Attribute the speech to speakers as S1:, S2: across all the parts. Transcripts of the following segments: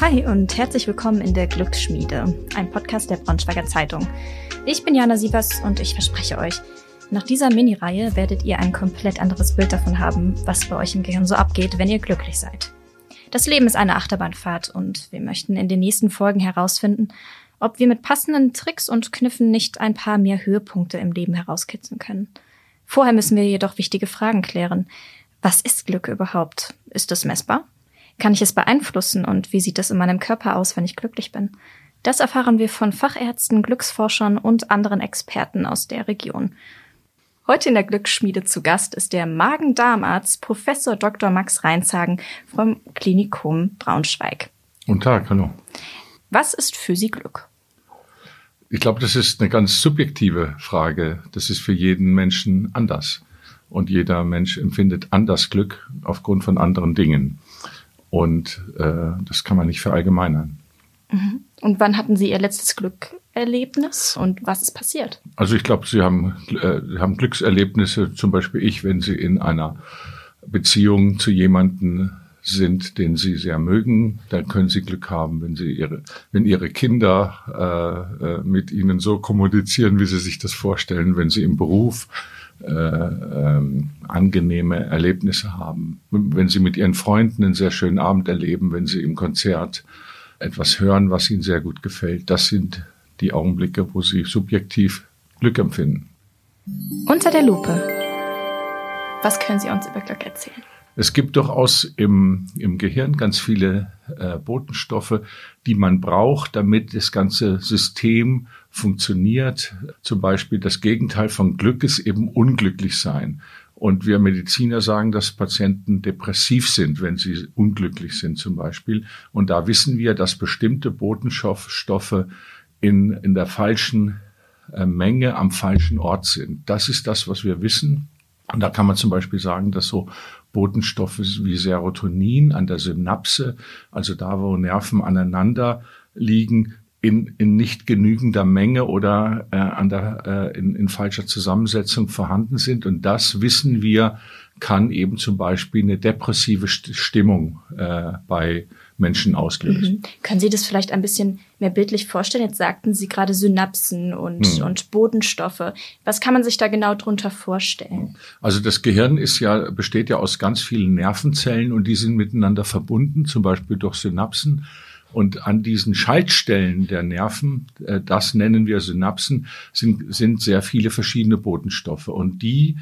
S1: Hi und herzlich willkommen in der Glücksschmiede, ein Podcast der Braunschweiger Zeitung. Ich bin Jana Sievers und ich verspreche euch, nach dieser Mini-Reihe werdet ihr ein komplett anderes Bild davon haben, was bei euch im Gehirn so abgeht, wenn ihr glücklich seid. Das Leben ist eine Achterbahnfahrt und wir möchten in den nächsten Folgen herausfinden, ob wir mit passenden Tricks und Kniffen nicht ein paar mehr Höhepunkte im Leben herauskitzeln können. Vorher müssen wir jedoch wichtige Fragen klären. Was ist Glück überhaupt? Ist es messbar? Kann ich es beeinflussen und wie sieht es in meinem Körper aus, wenn ich glücklich bin? Das erfahren wir von Fachärzten, Glücksforschern und anderen Experten aus der Region. Heute in der Glücksschmiede zu Gast ist der Magen-Darm-Arzt Professor Dr. Max Reinzagen vom Klinikum Braunschweig.
S2: Guten Tag, hallo.
S1: Was ist für Sie Glück?
S2: Ich glaube, das ist eine ganz subjektive Frage. Das ist für jeden Menschen anders. Und jeder Mensch empfindet anders Glück aufgrund von anderen Dingen. Und äh, das kann man nicht verallgemeinern.
S1: Mhm. Und wann hatten Sie Ihr letztes Glückerlebnis und was ist passiert?
S2: Also ich glaube, Sie haben, äh, haben Glückserlebnisse, zum Beispiel ich, wenn Sie in einer Beziehung zu jemanden sind, den sie sehr mögen, dann können sie Glück haben, wenn sie ihre, wenn ihre Kinder äh, äh, mit ihnen so kommunizieren, wie sie sich das vorstellen, wenn sie im Beruf äh, ähm, angenehme Erlebnisse haben, wenn sie mit ihren Freunden einen sehr schönen Abend erleben, wenn sie im Konzert etwas hören, was ihnen sehr gut gefällt. Das sind die Augenblicke, wo sie subjektiv Glück empfinden.
S1: Unter der Lupe. Was können Sie uns über Glück erzählen?
S2: Es gibt durchaus im, im Gehirn ganz viele äh, Botenstoffe, die man braucht, damit das ganze System funktioniert. Zum Beispiel das Gegenteil von Glück ist eben unglücklich sein. Und wir Mediziner sagen, dass Patienten depressiv sind, wenn sie unglücklich sind zum Beispiel. Und da wissen wir, dass bestimmte Botenstoffe in, in der falschen äh, Menge am falschen Ort sind. Das ist das, was wir wissen. Und da kann man zum Beispiel sagen, dass so Botenstoffe wie Serotonin an der Synapse, also da, wo Nerven aneinander liegen, in, in nicht genügender Menge oder äh, an der, äh, in, in falscher Zusammensetzung vorhanden sind. Und das wissen wir, kann eben zum Beispiel eine depressive Stimmung äh, bei Menschen auslösen. Mhm.
S1: Können Sie das vielleicht ein bisschen mehr bildlich vorstellen? Jetzt sagten Sie gerade Synapsen und, mhm. und Bodenstoffe. Was kann man sich da genau drunter vorstellen?
S2: Also das Gehirn ist ja, besteht ja aus ganz vielen Nervenzellen und die sind miteinander verbunden, zum Beispiel durch Synapsen. Und an diesen Schaltstellen der Nerven, äh, das nennen wir Synapsen, sind, sind sehr viele verschiedene Botenstoffe. Und die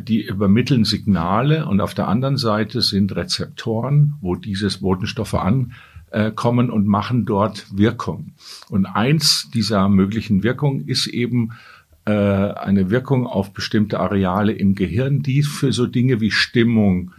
S2: die übermitteln Signale und auf der anderen Seite sind Rezeptoren, wo diese Botenstoffe ankommen und machen dort Wirkung. Und eins dieser möglichen Wirkungen ist eben äh, eine Wirkung auf bestimmte Areale im Gehirn, die für so Dinge wie Stimmung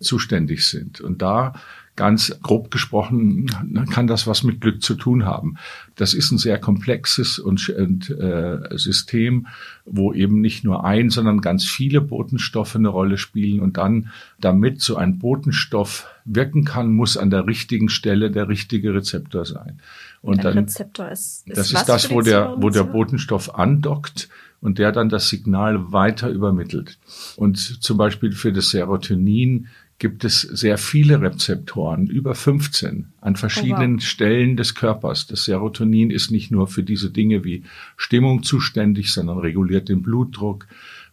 S2: zuständig sind. Und da ganz grob gesprochen kann das was mit Glück zu tun haben. Das ist ein sehr komplexes und, und äh, System, wo eben nicht nur ein, sondern ganz viele Botenstoffe eine Rolle spielen und dann, damit so ein Botenstoff wirken kann, muss an der richtigen Stelle der richtige Rezeptor sein.
S1: Und ein dann, Rezeptor ist,
S2: ist das ist das, wo der, wo der Botenstoff andockt und der dann das Signal weiter übermittelt. Und zum Beispiel für das Serotonin gibt es sehr viele Rezeptoren, über 15, an verschiedenen oh wow. Stellen des Körpers. Das Serotonin ist nicht nur für diese Dinge wie Stimmung zuständig, sondern reguliert den Blutdruck,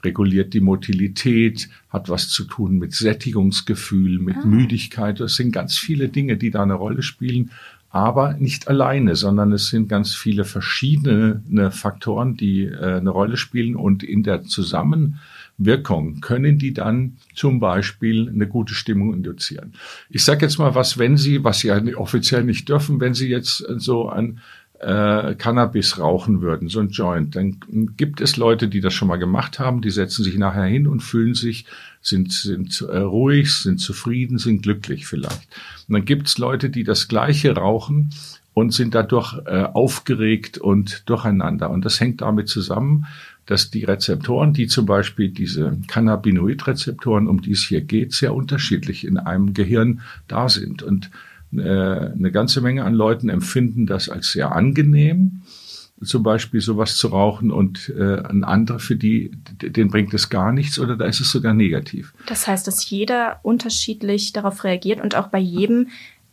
S2: reguliert die Motilität, hat was zu tun mit Sättigungsgefühl, mit ah. Müdigkeit. Es sind ganz viele Dinge, die da eine Rolle spielen, aber nicht alleine, sondern es sind ganz viele verschiedene Faktoren, die äh, eine Rolle spielen und in der Zusammenarbeit Wirkung können die dann zum Beispiel eine gute Stimmung induzieren. Ich sage jetzt mal was, wenn Sie, was Sie ja offiziell nicht dürfen, wenn Sie jetzt so ein äh, Cannabis rauchen würden, so ein Joint, dann gibt es Leute, die das schon mal gemacht haben, die setzen sich nachher hin und fühlen sich, sind, sind äh, ruhig, sind zufrieden, sind glücklich vielleicht. Und dann gibt es Leute, die das Gleiche rauchen und sind dadurch äh, aufgeregt und durcheinander. Und das hängt damit zusammen, dass die Rezeptoren, die zum Beispiel diese Cannabinoid-Rezeptoren, um die es hier geht, sehr unterschiedlich in einem Gehirn da sind. Und äh, eine ganze Menge an Leuten empfinden das als sehr angenehm, zum Beispiel sowas zu rauchen und äh, ein anderer für die, den bringt es gar nichts oder da ist es sogar negativ.
S1: Das heißt, dass jeder unterschiedlich darauf reagiert und auch bei jedem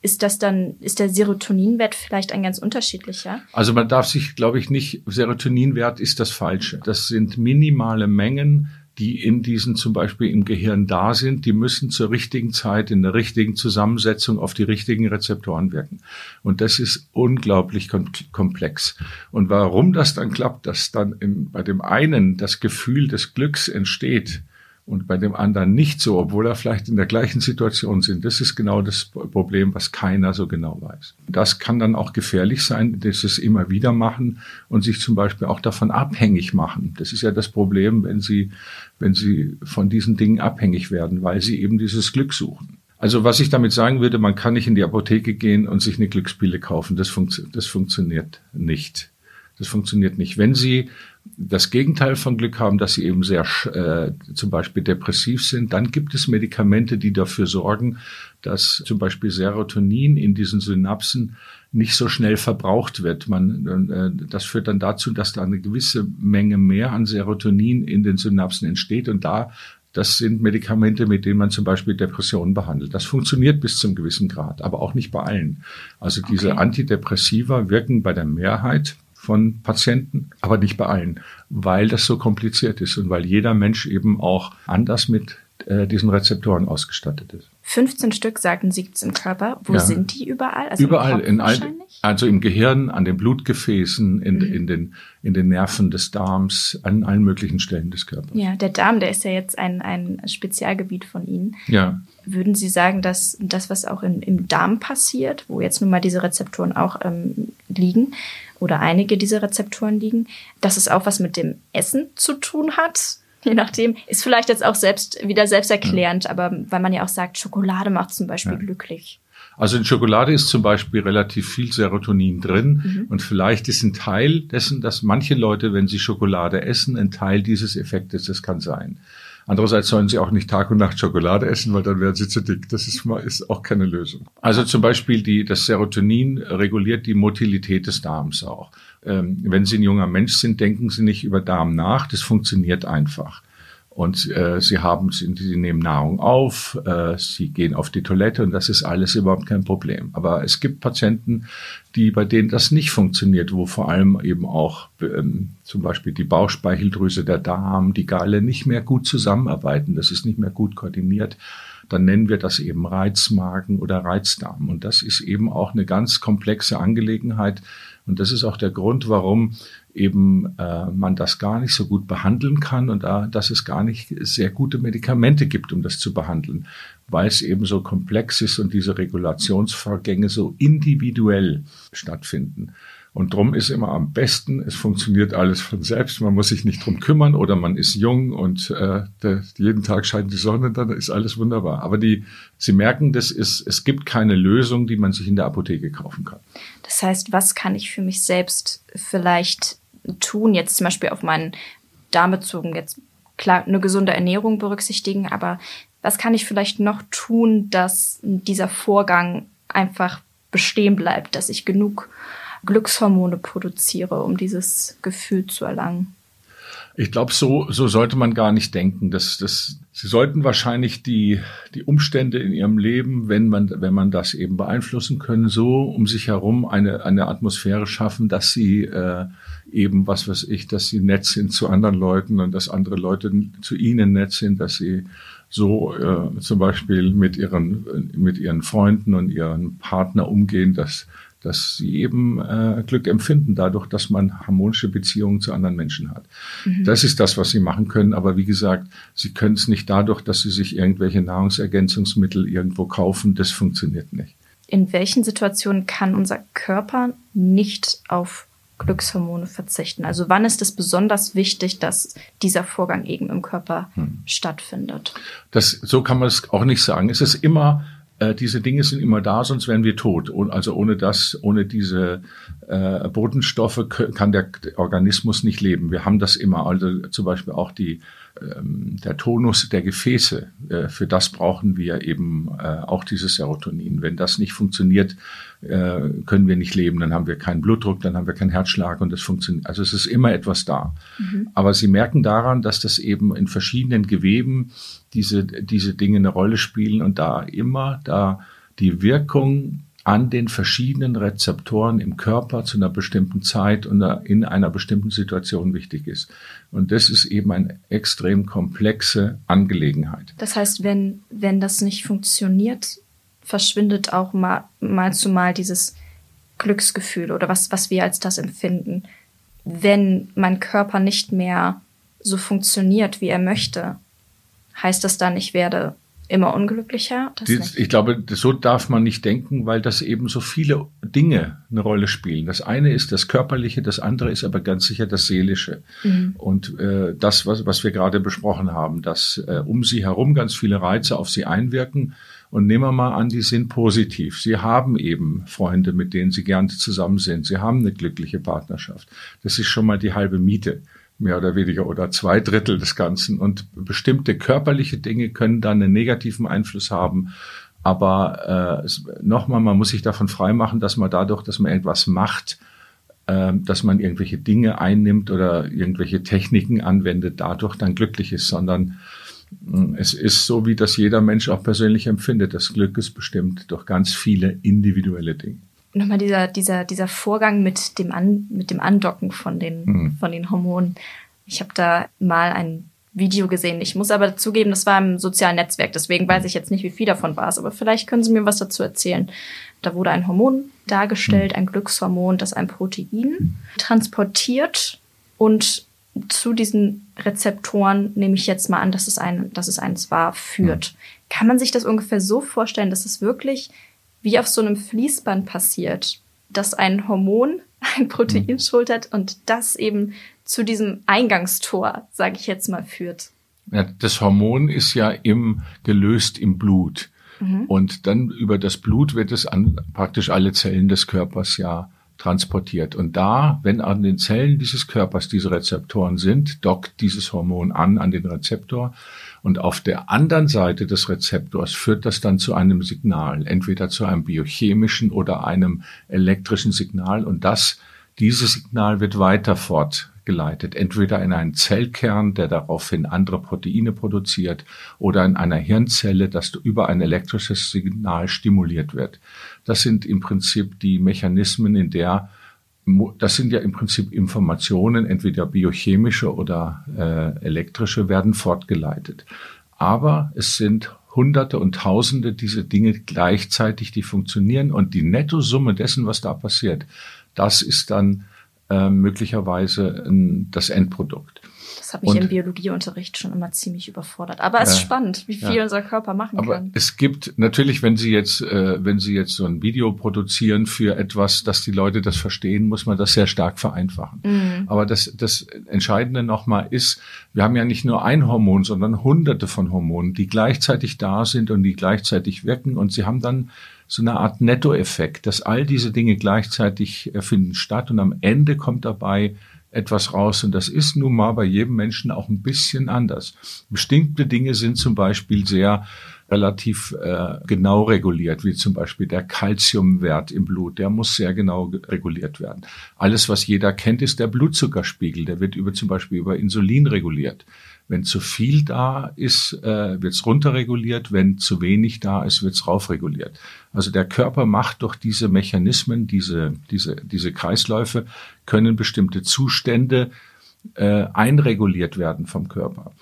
S1: ist das dann, ist der Serotoninwert vielleicht ein ganz unterschiedlicher?
S2: Also man darf sich, glaube ich, nicht, Serotoninwert ist das Falsche. Das sind minimale Mengen, die in diesen zum Beispiel im Gehirn da sind, die müssen zur richtigen Zeit in der richtigen Zusammensetzung auf die richtigen Rezeptoren wirken. Und das ist unglaublich komplex. Und warum das dann klappt, dass dann in, bei dem einen das Gefühl des Glücks entsteht, und bei dem anderen nicht so, obwohl er vielleicht in der gleichen Situation sind. Das ist genau das Problem, was keiner so genau weiß. Das kann dann auch gefährlich sein, dass es immer wieder machen und sich zum Beispiel auch davon abhängig machen. Das ist ja das Problem, wenn sie, wenn sie von diesen Dingen abhängig werden, weil sie eben dieses Glück suchen. Also was ich damit sagen würde, man kann nicht in die Apotheke gehen und sich eine Glückspille kaufen. Das, funktio das funktioniert nicht. Das funktioniert nicht. Wenn Sie das Gegenteil von Glück haben, dass sie eben sehr äh, zum Beispiel depressiv sind, dann gibt es Medikamente, die dafür sorgen, dass zum Beispiel Serotonin in diesen Synapsen nicht so schnell verbraucht wird. Man, äh, das führt dann dazu, dass da eine gewisse Menge mehr an Serotonin in den Synapsen entsteht und da das sind Medikamente, mit denen man zum Beispiel Depressionen behandelt. Das funktioniert bis zum gewissen Grad, aber auch nicht bei allen. Also diese okay. Antidepressiva wirken bei der Mehrheit von Patienten, aber nicht bei allen, weil das so kompliziert ist und weil jeder Mensch eben auch anders mit äh, diesen Rezeptoren ausgestattet ist.
S1: 15 Stück, sagten Sie, gibt's im Körper. Wo
S2: ja.
S1: sind die überall? Also
S2: überall, in all, also im Gehirn, an den Blutgefäßen, in, mhm. in, den, in den Nerven des Darms, an allen möglichen Stellen des Körpers.
S1: Ja, der Darm, der ist ja jetzt ein, ein Spezialgebiet von Ihnen.
S2: Ja.
S1: Würden Sie sagen, dass das, was auch in, im Darm passiert, wo jetzt nun mal diese Rezeptoren auch ähm, liegen, oder einige dieser Rezeptoren liegen, dass es auch was mit dem Essen zu tun hat. Je nachdem, ist vielleicht jetzt auch selbst wieder selbsterklärend, ja. aber weil man ja auch sagt, Schokolade macht zum Beispiel ja. glücklich.
S2: Also in Schokolade ist zum Beispiel relativ viel Serotonin drin mhm. und vielleicht ist ein Teil dessen, dass manche Leute, wenn sie Schokolade essen, ein Teil dieses Effektes, das kann sein. Andererseits sollen sie auch nicht Tag und Nacht Schokolade essen, weil dann werden sie zu dick. Das ist, ist auch keine Lösung. Also zum Beispiel die, das Serotonin reguliert die Motilität des Darms auch. Ähm, wenn Sie ein junger Mensch sind, denken Sie nicht über Darm nach. Das funktioniert einfach. Und äh, sie haben, sie nehmen Nahrung auf, äh, sie gehen auf die Toilette und das ist alles überhaupt kein Problem. Aber es gibt Patienten, die bei denen das nicht funktioniert, wo vor allem eben auch ähm, zum Beispiel die Bauchspeicheldrüse, der Darm, die Galle nicht mehr gut zusammenarbeiten. Das ist nicht mehr gut koordiniert. Dann nennen wir das eben Reizmagen oder Reizdarm. Und das ist eben auch eine ganz komplexe Angelegenheit. Und das ist auch der Grund, warum eben äh, man das gar nicht so gut behandeln kann und da, dass es gar nicht sehr gute Medikamente gibt, um das zu behandeln, weil es eben so komplex ist und diese Regulationsvorgänge so individuell stattfinden. Und drum ist immer am besten, es funktioniert alles von selbst, man muss sich nicht drum kümmern oder man ist jung und äh, der, jeden Tag scheint die Sonne, dann ist alles wunderbar. Aber die, Sie merken, das ist, es gibt keine Lösung, die man sich in der Apotheke kaufen kann.
S1: Das heißt, was kann ich für mich selbst vielleicht tun, jetzt zum Beispiel auf meinen Darm bezogen, jetzt klar eine gesunde Ernährung berücksichtigen, aber was kann ich vielleicht noch tun, dass dieser Vorgang einfach bestehen bleibt, dass ich genug Glückshormone produziere, um dieses Gefühl zu erlangen?
S2: Ich glaube, so, so sollte man gar nicht denken. Das, das, Sie sollten wahrscheinlich die, die Umstände in Ihrem Leben, wenn man, wenn man das eben beeinflussen können, so um sich herum eine, eine Atmosphäre schaffen, dass Sie äh, eben, was weiß ich, dass Sie nett sind zu anderen Leuten und dass andere Leute zu Ihnen nett sind, dass Sie so äh, zum Beispiel mit ihren, mit ihren Freunden und ihren Partner umgehen, dass dass sie eben äh, Glück empfinden dadurch, dass man harmonische Beziehungen zu anderen Menschen hat. Mhm. Das ist das, was sie machen können. Aber wie gesagt, sie können es nicht dadurch, dass sie sich irgendwelche Nahrungsergänzungsmittel irgendwo kaufen. Das funktioniert nicht.
S1: In welchen Situationen kann unser Körper nicht auf Glückshormone verzichten? Also wann ist es besonders wichtig, dass dieser Vorgang eben im Körper hm. stattfindet?
S2: Das, so kann man es auch nicht sagen. Es ist immer äh, diese Dinge sind immer da, sonst wären wir tot. Und also ohne das, ohne diese äh, Botenstoffe kann der Organismus nicht leben. Wir haben das immer, also zum Beispiel auch die ähm, der Tonus der Gefäße. Äh, für das brauchen wir eben äh, auch dieses Serotonin. Wenn das nicht funktioniert, äh, können wir nicht leben. Dann haben wir keinen Blutdruck, dann haben wir keinen Herzschlag und das funktioniert. Also es ist immer etwas da. Mhm. Aber Sie merken daran, dass das eben in verschiedenen Geweben diese, diese Dinge eine Rolle spielen und da immer da die Wirkung an den verschiedenen Rezeptoren im Körper zu einer bestimmten Zeit und in einer bestimmten Situation wichtig ist. Und das ist eben eine extrem komplexe Angelegenheit.
S1: Das heißt, wenn, wenn das nicht funktioniert, verschwindet auch mal, mal zu mal dieses Glücksgefühl oder was, was wir als das empfinden. Wenn mein Körper nicht mehr so funktioniert, wie er möchte, heißt das dann, ich werde immer unglücklicher?
S2: Die, ich glaube, so darf man nicht denken, weil das eben so viele Dinge eine Rolle spielen. Das eine ist das Körperliche, das andere ist aber ganz sicher das Seelische. Mhm. Und äh, das, was, was wir gerade besprochen haben, dass äh, um sie herum ganz viele Reize auf sie einwirken. Und nehmen wir mal an, die sind positiv. Sie haben eben Freunde, mit denen sie gerne zusammen sind. Sie haben eine glückliche Partnerschaft. Das ist schon mal die halbe Miete mehr oder weniger oder zwei Drittel des Ganzen. Und bestimmte körperliche Dinge können dann einen negativen Einfluss haben. Aber äh, nochmal, man muss sich davon freimachen, dass man dadurch, dass man irgendwas macht, äh, dass man irgendwelche Dinge einnimmt oder irgendwelche Techniken anwendet, dadurch dann glücklich ist, sondern es ist so, wie das jeder Mensch auch persönlich empfindet. Das Glück ist bestimmt durch ganz viele individuelle Dinge
S1: nochmal dieser, dieser, dieser Vorgang mit dem, An, mit dem Andocken von den, mhm. von den Hormonen. Ich habe da mal ein Video gesehen. Ich muss aber zugeben, das war im sozialen Netzwerk, deswegen weiß ich jetzt nicht, wie viel davon war es, aber vielleicht können Sie mir was dazu erzählen. Da wurde ein Hormon dargestellt, mhm. ein Glückshormon, das ein Protein transportiert und zu diesen Rezeptoren nehme ich jetzt mal an, dass es ein, dass es eins war, führt. Mhm. Kann man sich das ungefähr so vorstellen, dass es wirklich wie auf so einem Fließband passiert, dass ein Hormon ein Protein mhm. schultert und das eben zu diesem Eingangstor, sage ich jetzt mal, führt.
S2: Ja, das Hormon ist ja im, gelöst im Blut. Mhm. Und dann über das Blut wird es an praktisch alle Zellen des Körpers ja transportiert. Und da, wenn an den Zellen dieses Körpers diese Rezeptoren sind, dockt dieses Hormon an an den Rezeptor und auf der anderen Seite des Rezeptors führt das dann zu einem Signal, entweder zu einem biochemischen oder einem elektrischen Signal. Und das, dieses Signal wird weiter fortgeleitet, entweder in einen Zellkern, der daraufhin andere Proteine produziert, oder in einer Hirnzelle, das über ein elektrisches Signal stimuliert wird. Das sind im Prinzip die Mechanismen, in der das sind ja im Prinzip Informationen, entweder biochemische oder äh, elektrische, werden fortgeleitet. Aber es sind Hunderte und Tausende diese Dinge gleichzeitig, die funktionieren und die Nettosumme dessen, was da passiert, das ist dann äh, möglicherweise äh, das Endprodukt
S1: hat mich und, im Biologieunterricht schon immer ziemlich überfordert. Aber es ist spannend, wie viel ja. unser Körper machen
S2: Aber
S1: kann.
S2: Es gibt natürlich, wenn Sie jetzt, äh, wenn Sie jetzt so ein Video produzieren für etwas, dass die Leute das verstehen, muss man das sehr stark vereinfachen. Mhm. Aber das, das Entscheidende nochmal ist, wir haben ja nicht nur ein Hormon, sondern hunderte von Hormonen, die gleichzeitig da sind und die gleichzeitig wirken und sie haben dann so eine Art Nettoeffekt, dass all diese Dinge gleichzeitig äh, finden statt und am Ende kommt dabei etwas raus. Und das ist nun mal bei jedem Menschen auch ein bisschen anders. Bestimmte Dinge sind zum Beispiel sehr relativ äh, genau reguliert, wie zum Beispiel der Kalziumwert im Blut. Der muss sehr genau reguliert werden. Alles, was jeder kennt, ist der Blutzuckerspiegel. Der wird über zum Beispiel über Insulin reguliert. Wenn zu viel da ist, äh, wird es runterreguliert. Wenn zu wenig da ist, wird es raufreguliert. Also der Körper macht durch diese Mechanismen, diese, diese, diese Kreisläufe, können bestimmte Zustände äh, einreguliert werden vom Körper.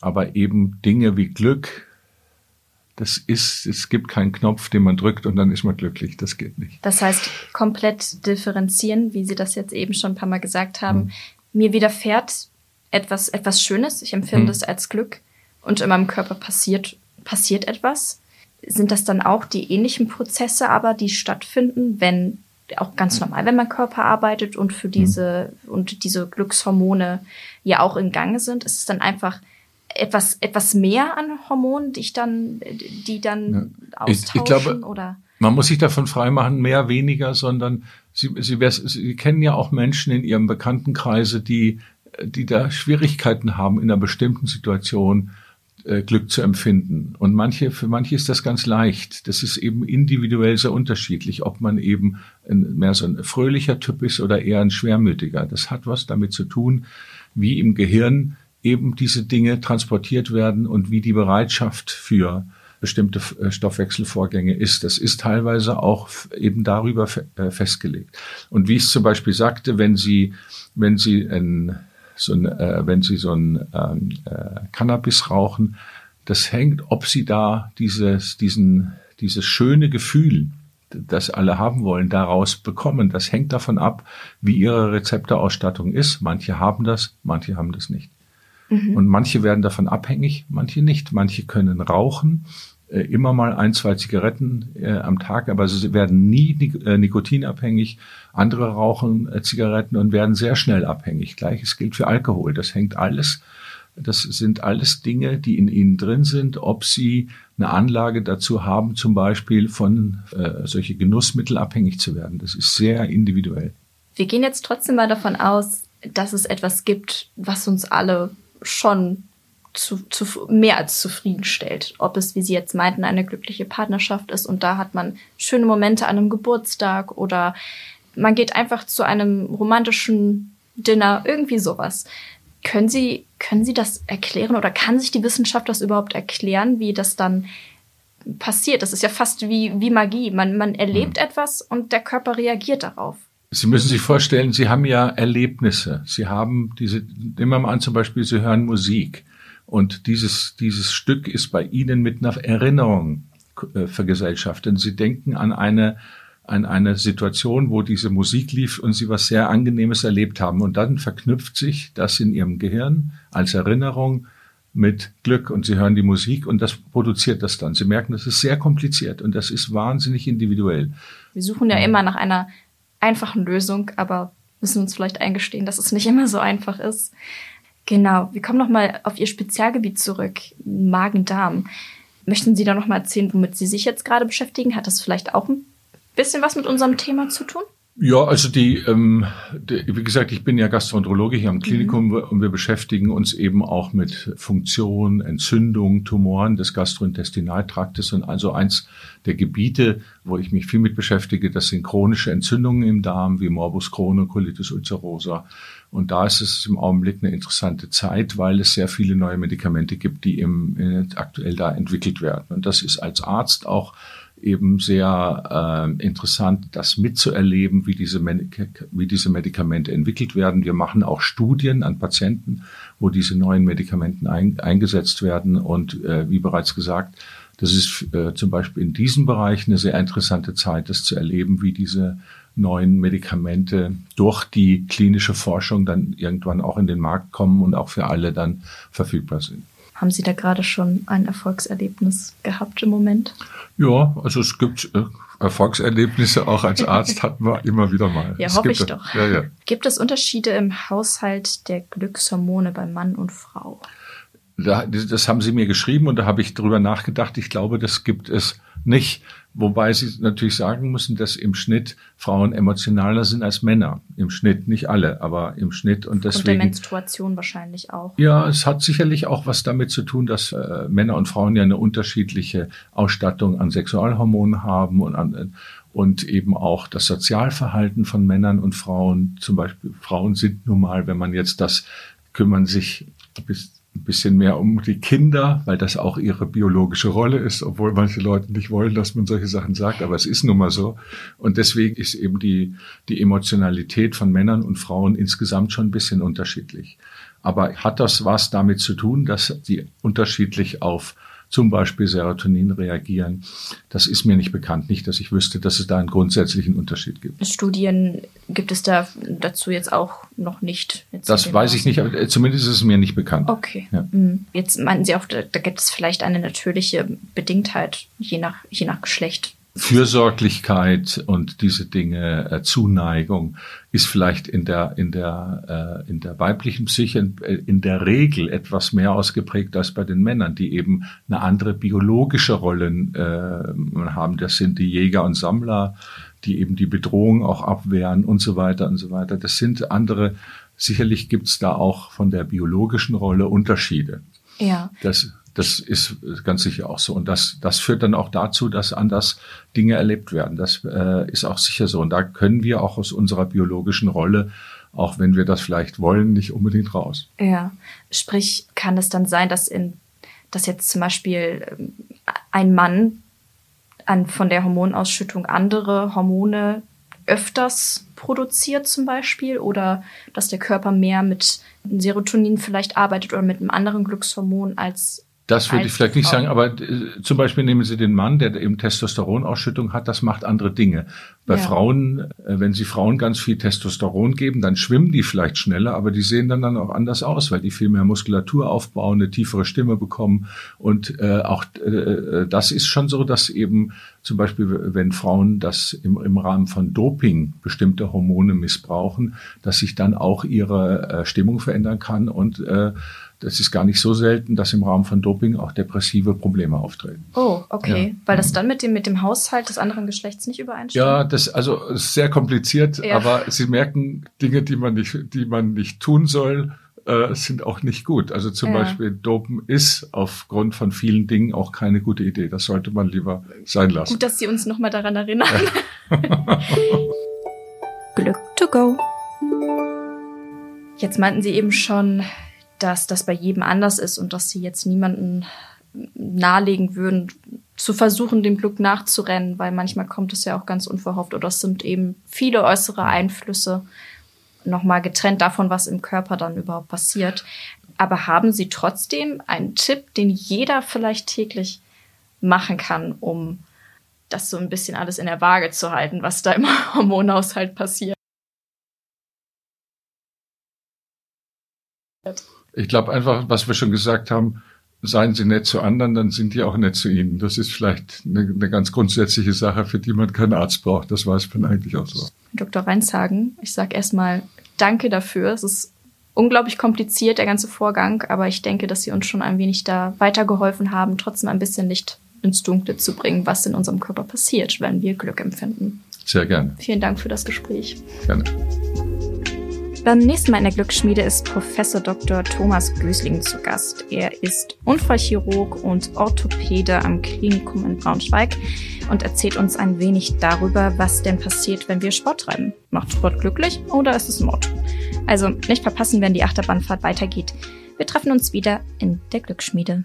S2: Aber eben Dinge wie Glück, das ist, es gibt keinen Knopf, den man drückt und dann ist man glücklich. Das geht nicht.
S1: Das heißt, komplett differenzieren, wie Sie das jetzt eben schon ein paar Mal gesagt haben. Hm. Mir widerfährt etwas, etwas Schönes. Ich empfinde hm. es als Glück. Und in meinem Körper passiert, passiert etwas. Sind das dann auch die ähnlichen Prozesse aber, die stattfinden, wenn auch ganz normal, wenn mein Körper arbeitet und für hm. diese, hm. und diese Glückshormone ja auch in Gange sind? Ist es dann einfach etwas, etwas mehr an Hormonen, die ich dann, die dann ja. austauschen ich, ich glaube, oder?
S2: Man muss sich davon freimachen, mehr, weniger, sondern Sie, Sie, Sie kennen ja auch Menschen in Ihrem Bekanntenkreise, die die da Schwierigkeiten haben, in einer bestimmten Situation äh, Glück zu empfinden. Und manche, für manche ist das ganz leicht. Das ist eben individuell sehr unterschiedlich, ob man eben ein, mehr so ein fröhlicher Typ ist oder eher ein schwermütiger. Das hat was damit zu tun, wie im Gehirn eben diese Dinge transportiert werden und wie die Bereitschaft für bestimmte äh, Stoffwechselvorgänge ist. Das ist teilweise auch eben darüber äh, festgelegt. Und wie ich es zum Beispiel sagte, wenn Sie, wenn Sie ein, so ein, äh, wenn Sie so ein ähm, äh, Cannabis rauchen, das hängt, ob Sie da dieses, diesen, dieses schöne Gefühl, das alle haben wollen, daraus bekommen. Das hängt davon ab, wie Ihre Rezeptorausstattung ist. Manche haben das, manche haben das nicht. Mhm. Und manche werden davon abhängig, manche nicht. Manche können rauchen, äh, immer mal ein, zwei Zigaretten äh, am Tag, aber sie werden nie äh, nikotinabhängig. Andere rauchen äh, Zigaretten und werden sehr schnell abhängig. Gleiches gilt für Alkohol. Das hängt alles das sind alles Dinge, die in ihnen drin sind, ob sie eine Anlage dazu haben, zum Beispiel von äh, solche Genussmittel abhängig zu werden. Das ist sehr individuell.
S1: Wir gehen jetzt trotzdem mal davon aus, dass es etwas gibt, was uns alle schon zu, zu, mehr als zufriedenstellt. Ob es, wie Sie jetzt meinten, eine glückliche Partnerschaft ist und da hat man schöne Momente an einem Geburtstag oder man geht einfach zu einem romantischen Dinner, irgendwie sowas. Können Sie, können Sie das erklären oder kann sich die Wissenschaft das überhaupt erklären, wie das dann passiert? Das ist ja fast wie, wie Magie. Man, man erlebt mhm. etwas und der Körper reagiert darauf.
S2: Sie müssen sich vorstellen, Sie haben ja Erlebnisse. Sie haben diese, nehmen wir mal an, zum Beispiel, Sie hören Musik. Und dieses, dieses Stück ist bei Ihnen mit einer Erinnerung äh, vergesellschaftet. Sie denken an eine an eine Situation, wo diese Musik lief und sie was sehr Angenehmes erlebt haben. Und dann verknüpft sich das in ihrem Gehirn als Erinnerung mit Glück und sie hören die Musik und das produziert das dann. Sie merken, das ist sehr kompliziert und das ist wahnsinnig individuell.
S1: Wir suchen ja immer nach einer einfachen Lösung, aber müssen uns vielleicht eingestehen, dass es nicht immer so einfach ist. Genau, wir kommen nochmal auf Ihr Spezialgebiet zurück, Magen-Darm. Möchten Sie da nochmal erzählen, womit Sie sich jetzt gerade beschäftigen? Hat das vielleicht auch ein bisschen was mit unserem Thema zu tun?
S2: Ja, also die, ähm, die, wie gesagt, ich bin ja Gastroenterologe hier am Klinikum mhm. und wir beschäftigen uns eben auch mit Funktion, Entzündung, Tumoren des Gastrointestinaltraktes und also eins der Gebiete, wo ich mich viel mit beschäftige, das sind chronische Entzündungen im Darm wie Morbus Crohn, Colitis ulcerosa. Und da ist es im Augenblick eine interessante Zeit, weil es sehr viele neue Medikamente gibt, die im, äh, aktuell da entwickelt werden. Und das ist als Arzt auch eben sehr äh, interessant, das mitzuerleben, wie diese, wie diese Medikamente entwickelt werden. Wir machen auch Studien an Patienten, wo diese neuen Medikamente ein, eingesetzt werden. Und äh, wie bereits gesagt, das ist äh, zum Beispiel in diesem Bereich eine sehr interessante Zeit, das zu erleben, wie diese neuen Medikamente durch die klinische Forschung dann irgendwann auch in den Markt kommen und auch für alle dann verfügbar sind.
S1: Haben Sie da gerade schon ein Erfolgserlebnis gehabt im Moment?
S2: Ja, also es gibt äh, Erfolgserlebnisse auch als Arzt hatten wir immer wieder mal.
S1: Ja,
S2: es
S1: hoffe ich doch. Ja, ja. Gibt es Unterschiede im Haushalt der Glückshormone bei Mann und Frau?
S2: Da, das haben Sie mir geschrieben und da habe ich drüber nachgedacht. Ich glaube, das gibt es nicht. Wobei Sie natürlich sagen müssen, dass im Schnitt Frauen emotionaler sind als Männer. Im Schnitt, nicht alle, aber im Schnitt. Und deswegen. Und der
S1: Menstruation wahrscheinlich auch.
S2: Ja, es hat sicherlich auch was damit zu tun, dass äh, Männer und Frauen ja eine unterschiedliche Ausstattung an Sexualhormonen haben und an, und eben auch das Sozialverhalten von Männern und Frauen. Zum Beispiel Frauen sind nun mal, wenn man jetzt das kümmern sich bis ein bisschen mehr um die Kinder, weil das auch ihre biologische Rolle ist, obwohl manche Leute nicht wollen, dass man solche Sachen sagt, aber es ist nun mal so. Und deswegen ist eben die, die Emotionalität von Männern und Frauen insgesamt schon ein bisschen unterschiedlich. Aber hat das was damit zu tun, dass die unterschiedlich auf zum Beispiel Serotonin reagieren. Das ist mir nicht bekannt, nicht, dass ich wüsste, dass es da einen grundsätzlichen Unterschied gibt.
S1: Studien gibt es da dazu jetzt auch noch nicht.
S2: Das weiß ich nicht, aber zumindest ist es mir nicht bekannt.
S1: Okay. Ja. Mhm. Jetzt meinten Sie auch, da gibt es vielleicht eine natürliche Bedingtheit, je nach, je nach Geschlecht.
S2: Fürsorglichkeit und diese Dinge, äh, Zuneigung, ist vielleicht in der, in der, äh, in der weiblichen Psyche äh, in der Regel etwas mehr ausgeprägt als bei den Männern, die eben eine andere biologische Rolle äh, haben. Das sind die Jäger und Sammler, die eben die Bedrohung auch abwehren und so weiter und so weiter. Das sind andere, sicherlich gibt's da auch von der biologischen Rolle Unterschiede.
S1: Ja.
S2: Das, das ist ganz sicher auch so. Und das, das führt dann auch dazu, dass anders Dinge erlebt werden. Das äh, ist auch sicher so. Und da können wir auch aus unserer biologischen Rolle, auch wenn wir das vielleicht wollen, nicht unbedingt raus.
S1: Ja, sprich, kann es dann sein, dass in dass jetzt zum Beispiel ähm, ein Mann an, von der Hormonausschüttung andere Hormone öfters produziert zum Beispiel oder dass der Körper mehr mit Serotonin vielleicht arbeitet oder mit einem anderen Glückshormon als
S2: das würde ich vielleicht nicht sagen, aber äh, zum Beispiel nehmen Sie den Mann, der eben Testosteronausschüttung hat, das macht andere Dinge. Bei ja. Frauen, äh, wenn Sie Frauen ganz viel Testosteron geben, dann schwimmen die vielleicht schneller, aber die sehen dann, dann auch anders aus, weil die viel mehr Muskulatur aufbauen, eine tiefere Stimme bekommen. Und äh, auch äh, das ist schon so, dass eben zum Beispiel, wenn Frauen das im, im Rahmen von Doping bestimmte Hormone missbrauchen, dass sich dann auch ihre äh, Stimmung verändern kann und äh, das ist gar nicht so selten, dass im Rahmen von Doping auch depressive Probleme auftreten.
S1: Oh, okay. Ja. Weil das dann mit dem, mit dem Haushalt des anderen Geschlechts nicht übereinstimmt?
S2: Ja, das, also, ist sehr kompliziert, ja. aber Sie merken, Dinge, die man nicht, die man nicht tun soll, äh, sind auch nicht gut. Also zum ja. Beispiel Dopen ist aufgrund von vielen Dingen auch keine gute Idee. Das sollte man lieber sein lassen.
S1: Gut, dass Sie uns nochmal daran erinnern. Glück to go. Jetzt meinten Sie eben schon, dass das bei jedem anders ist und dass sie jetzt niemanden nahelegen würden, zu versuchen, dem Glück nachzurennen, weil manchmal kommt es ja auch ganz unverhofft oder es sind eben viele äußere Einflüsse, nochmal getrennt davon, was im Körper dann überhaupt passiert. Aber haben Sie trotzdem einen Tipp, den jeder vielleicht täglich machen kann, um das so ein bisschen alles in der Waage zu halten, was da im Hormonhaushalt passiert?
S2: Ich glaube einfach, was wir schon gesagt haben, seien Sie nett zu anderen, dann sind die auch nett zu Ihnen. Das ist vielleicht eine, eine ganz grundsätzliche Sache, für die man keinen Arzt braucht. Das weiß man eigentlich auch so.
S1: Dr. Reinshagen, ich sage erstmal Danke dafür. Es ist unglaublich kompliziert, der ganze Vorgang, aber ich denke, dass Sie uns schon ein wenig da weitergeholfen haben, trotzdem ein bisschen Licht ins Dunkle zu bringen, was in unserem Körper passiert, wenn wir Glück empfinden.
S2: Sehr gerne.
S1: Vielen Dank für das Gespräch.
S2: Gerne.
S1: Beim nächsten Mal in der Glücksschmiede ist Professor Dr. Thomas Gösling zu Gast. Er ist Unfallchirurg und Orthopäde am Klinikum in Braunschweig und erzählt uns ein wenig darüber, was denn passiert, wenn wir Sport treiben. Macht Sport glücklich oder ist es Mord? Also nicht verpassen, wenn die Achterbahnfahrt weitergeht. Wir treffen uns wieder in der Glücksschmiede.